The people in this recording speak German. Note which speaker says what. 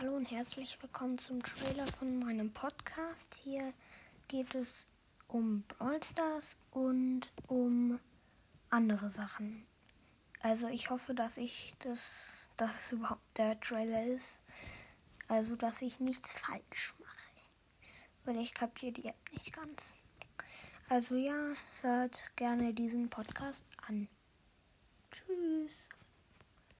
Speaker 1: Hallo und herzlich willkommen zum Trailer von meinem Podcast. Hier geht es um Brawl Stars und um andere Sachen. Also ich hoffe, dass ich das, dass es überhaupt der Trailer ist. Also dass ich nichts falsch mache. Weil ich kapiere die App nicht ganz. Also ja, hört gerne diesen Podcast an. Tschüss.